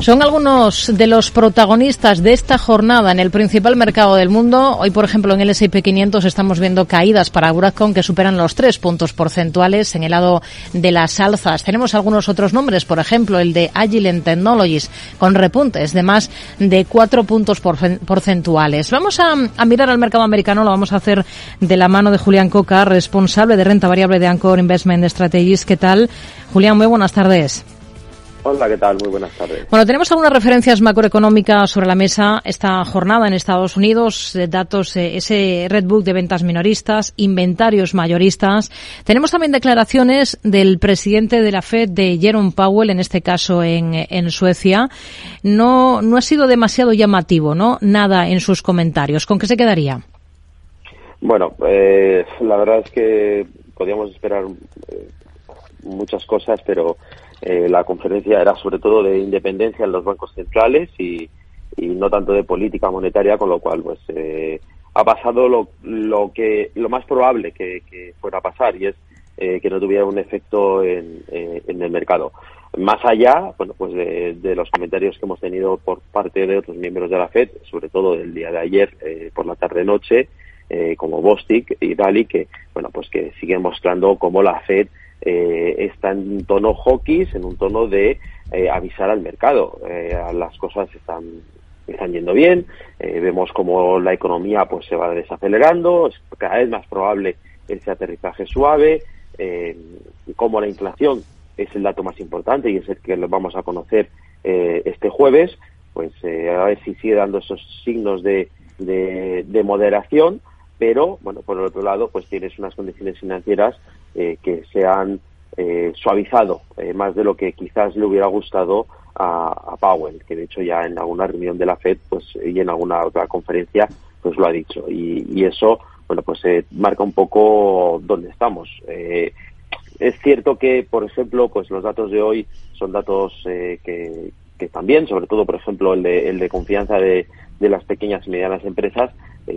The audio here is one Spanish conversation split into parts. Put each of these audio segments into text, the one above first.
Son algunos de los protagonistas de esta jornada en el principal mercado del mundo. Hoy, por ejemplo, en el S&P 500 estamos viendo caídas para Broadcom que superan los tres puntos porcentuales en el lado de las alzas. Tenemos algunos otros nombres, por ejemplo, el de Agilent Technologies con repuntes de más de cuatro puntos porcentuales. Vamos a, a, mirar al mercado americano, lo vamos a hacer de la mano de Julián Coca, responsable de renta variable de Anchor Investment Strategies. ¿Qué tal? Julián, muy buenas tardes. Hola, ¿qué tal? Muy buenas tardes. Bueno, tenemos algunas referencias macroeconómicas sobre la mesa esta jornada en Estados Unidos, datos, eh, ese Red Book de ventas minoristas, inventarios mayoristas. Tenemos también declaraciones del presidente de la Fed, de Jerome Powell, en este caso en, en Suecia. No, no ha sido demasiado llamativo, ¿no? Nada en sus comentarios. ¿Con qué se quedaría? Bueno, eh, la verdad es que podíamos esperar eh, muchas cosas, pero eh, la conferencia era sobre todo de independencia en los bancos centrales y, no tanto de política monetaria, con lo cual pues eh, ha pasado lo, lo que lo más probable que, fuera a pasar y es eh, que no tuviera un efecto en, en, el mercado. Más allá, bueno, pues de, los comentarios que hemos tenido por parte de otros miembros de la Fed, sobre todo del día de ayer por la tarde noche, como Bostic y Dali, que bueno, pues que siguen mostrando cómo la Fed eh, está en un tono hawkish, en un tono de eh, avisar al mercado. Eh, las cosas están, están yendo bien, eh, vemos como la economía pues se va desacelerando, es cada vez más probable ese aterrizaje suave, como la inflación es el dato más importante y es el que lo vamos a conocer este jueves, pues a ver si sigue dando esos signos de, de, de moderación, pero bueno, por el otro lado, pues tienes unas condiciones financieras eh, que se han eh, suavizado eh, más de lo que quizás le hubiera gustado a, Powell, que de hecho ya en alguna reunión de la Fed pues y en alguna otra conferencia pues lo ha dicho y, eso bueno pues marca un poco dónde estamos. es cierto que por ejemplo pues los datos de hoy son datos que, que están bien, sobre todo por ejemplo el de, el de confianza de, de las pequeñas y medianas empresas,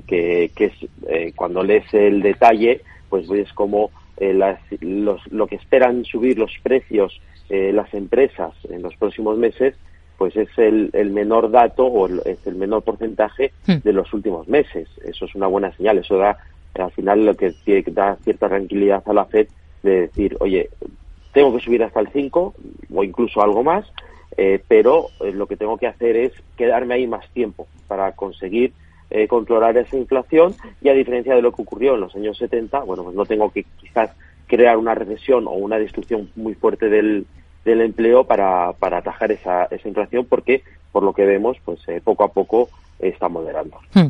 que, que es cuando lees el detalle pues ves como eh, lo que esperan subir los precios eh, las empresas en los próximos meses, pues es el, menor dato o es el menor porcentaje hmm. de los últimos meses. Eso es una buena señal. Eso da, al final, lo que da cierta tranquilidad a la FED de decir, oye, tengo que subir hasta el 5 o incluso algo más, eh, pero lo que tengo que hacer es quedarme ahí más tiempo para conseguir eh, controlar esa inflación y a diferencia de lo que ocurrió en los años 70, bueno, pues no tengo que quizás crear una recesión o una destrucción muy fuerte del, del empleo para, para atajar esa, esa inflación porque por lo que vemos pues eh, poco a poco está moderando. Hmm.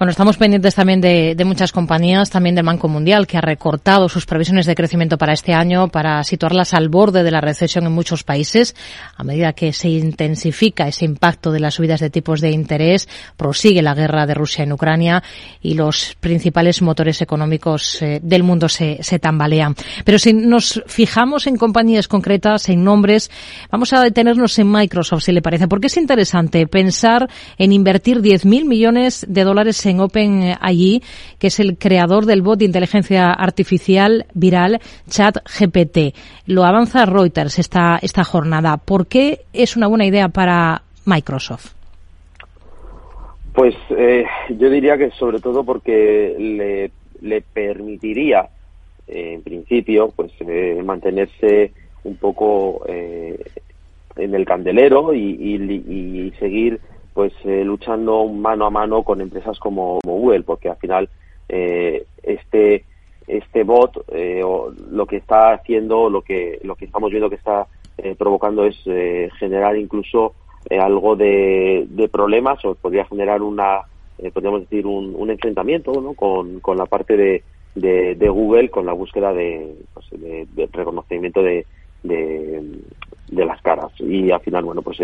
Bueno, estamos pendientes también de, muchas compañías, también del Banco Mundial, que ha recortado sus previsiones de crecimiento para este año para situarlas al borde de la recesión en muchos países. A medida que se intensifica ese impacto de las subidas de tipos de interés, prosigue la guerra de Rusia en Ucrania y los principales motores económicos eh, del mundo se, se tambalean. Pero si nos fijamos en compañías concretas, en nombres, vamos a detenernos en Microsoft, si le parece, porque es interesante pensar en invertir 10.000 millones de dólares en Open allí, que es el creador del bot de inteligencia artificial viral ChatGPT. Lo avanza Reuters esta, esta jornada. ¿Por qué es una buena idea para Microsoft? Pues eh, yo diría que sobre todo porque le, le permitiría, eh, en principio, pues eh, mantenerse un poco en el candelero y, y seguir pues eh, luchando mano a mano con empresas como, Google, porque al final eh, este este bot eh, lo que está haciendo, lo que lo que estamos viendo que está provocando es generar incluso algo de, problemas o podría generar una podríamos decir un, enfrentamiento ¿no? con, con la parte de, de, Google con la búsqueda de, pues, de, reconocimiento de, de, las caras y al final bueno pues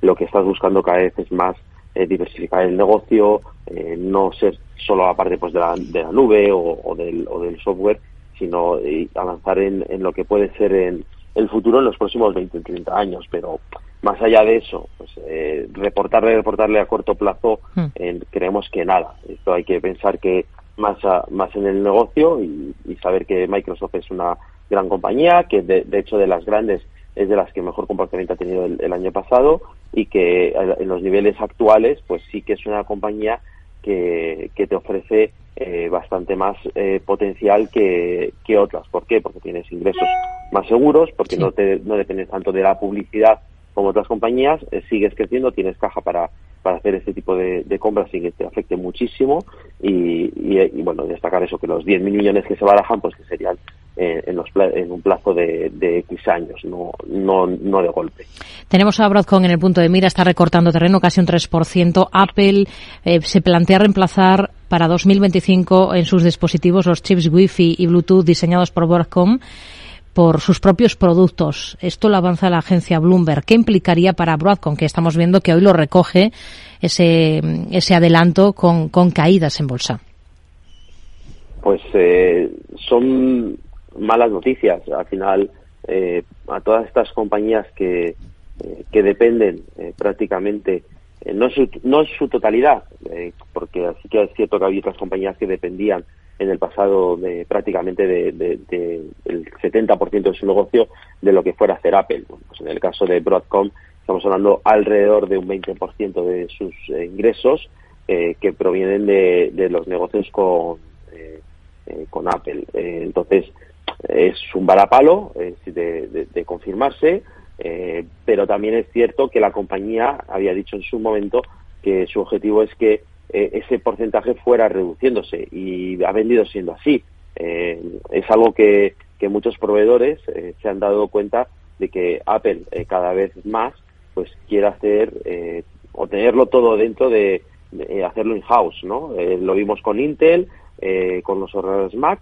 lo que estás buscando cada vez es más eh, diversificar el negocio, eh, no ser solo la parte pues, de, la, de la nube o, del, o del software, sino eh, avanzar en, en, lo que puede ser en el futuro en los próximos 20 o 30 años. Pero más allá de eso, pues, eh, reportarle, reportarle a corto plazo, hmm. creemos que nada. Esto hay que pensar que más, más en el negocio y, saber que Microsoft es una gran compañía, que de, de hecho de las grandes es de las que mejor comportamiento ha tenido el, año pasado y que en los niveles actuales pues sí que es una compañía que, que te ofrece eh, bastante más eh, potencial que, que, otras. ¿Por qué? Porque tienes ingresos más seguros, porque no, te, no dependes tanto de la publicidad como otras compañías, eh, sigues creciendo, tienes caja para, para hacer este tipo de, compras sin que te afecte muchísimo y, y, bueno, destacar eso, que los 10.000 millones que se barajan, pues que serían en, los, en un plazo de, de, X años, no, no, no de golpe. Tenemos a Broadcom en el punto de mira, está recortando terreno casi un 3%. Apple se plantea reemplazar para 2025 en sus dispositivos los chips Wi-Fi y Bluetooth diseñados por Broadcom por sus propios productos. Esto lo avanza la agencia Bloomberg. ¿Qué implicaría para Broadcom? Que estamos viendo que hoy lo recoge ese, ese adelanto con, con caídas en bolsa. Pues eh, son malas noticias. Al final, eh, a todas estas compañías que, eh, que dependen prácticamente eh, no, su, no su totalidad, eh, porque así que es cierto que había otras compañías que dependían en el pasado de prácticamente de, de, del 70% de su negocio de lo que fuera hacer Apple. pues en el caso de Broadcom estamos hablando alrededor de un 20% de sus eh, ingresos que provienen de, de, los negocios con, con Apple. entonces es un balapalo de, de confirmarse eh, pero también es cierto que la compañía había dicho en su momento que su objetivo es que eh, ese porcentaje fuera reduciéndose y ha vendido siendo así. Eh, es algo que, que muchos proveedores se han dado cuenta de que Apple cada vez más pues quiere hacer o tenerlo todo dentro de, hacerlo in-house, ¿no? lo vimos con Intel, con los ordenadores Mac,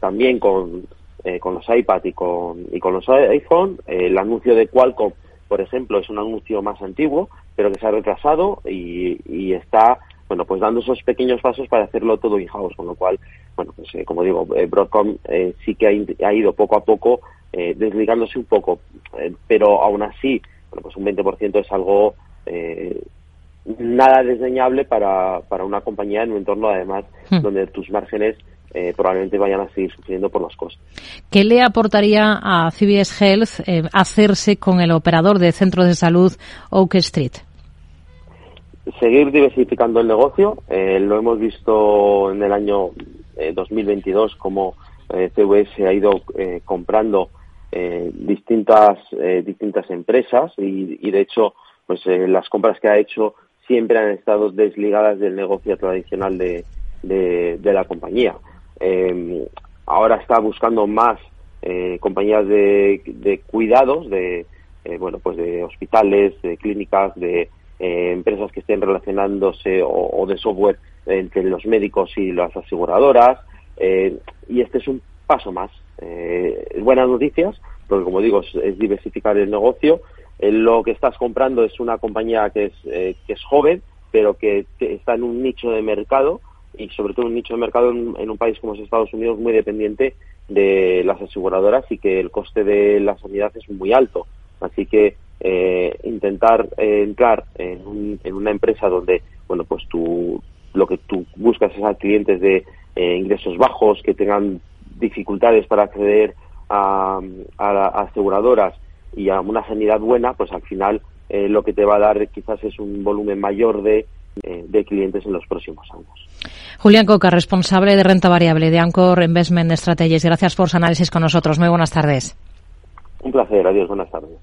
también con eh, con los iPad y con, y con los iPhone. el anuncio de Qualcomm, por ejemplo, es un anuncio más antiguo, pero que se ha retrasado y, y está bueno, pues dando esos pequeños pasos para hacerlo todo in-house, con lo cual, bueno, pues eh, como digo, eh, Broadcom sí que ha, ha, ido poco a poco desligándose un poco, pero aún así, bueno, pues un 20% es algo nada desdeñable para, para una compañía en un entorno, además, hmm. donde tus márgenes eh, probablemente vayan a seguir sufriendo por los costes. ¿Qué le aportaría a CBS Health eh, hacerse con el operador de centros de salud Oak Street? Seguir diversificando el negocio. Eh, lo hemos visto en el año 2022 como CVS ha ido comprando distintas distintas empresas y, y de hecho pues las compras que ha hecho siempre han estado desligadas del negocio tradicional de, de la compañía. Eh, ahora está buscando más eh, compañías de, cuidados, de eh, bueno, pues de hospitales, de clínicas, de eh, empresas que estén relacionándose o, de software entre los médicos y las aseguradoras. y este es un paso más. buenas noticias, porque como digo, es, diversificar el negocio. lo que estás comprando es una compañía que es, que es joven, pero que está en un nicho de mercado y sobre todo un nicho de mercado en, un país como es Estados Unidos muy dependiente de las aseguradoras y que el coste de la sanidad es muy alto. Así que eh, intentar eh, entrar en, una empresa donde, bueno, pues tú, lo que tú buscas es a clientes de eh, ingresos bajos, que tengan dificultades para acceder a, a, aseguradoras y a una sanidad buena, pues al final lo que te va a dar quizás es un volumen mayor de eh, de clientes en los próximos años. Julián Coca, responsable de renta variable de Anchor Investment Strategies. Gracias por su análisis con nosotros. Muy buenas tardes. Un placer. Adiós. Buenas tardes.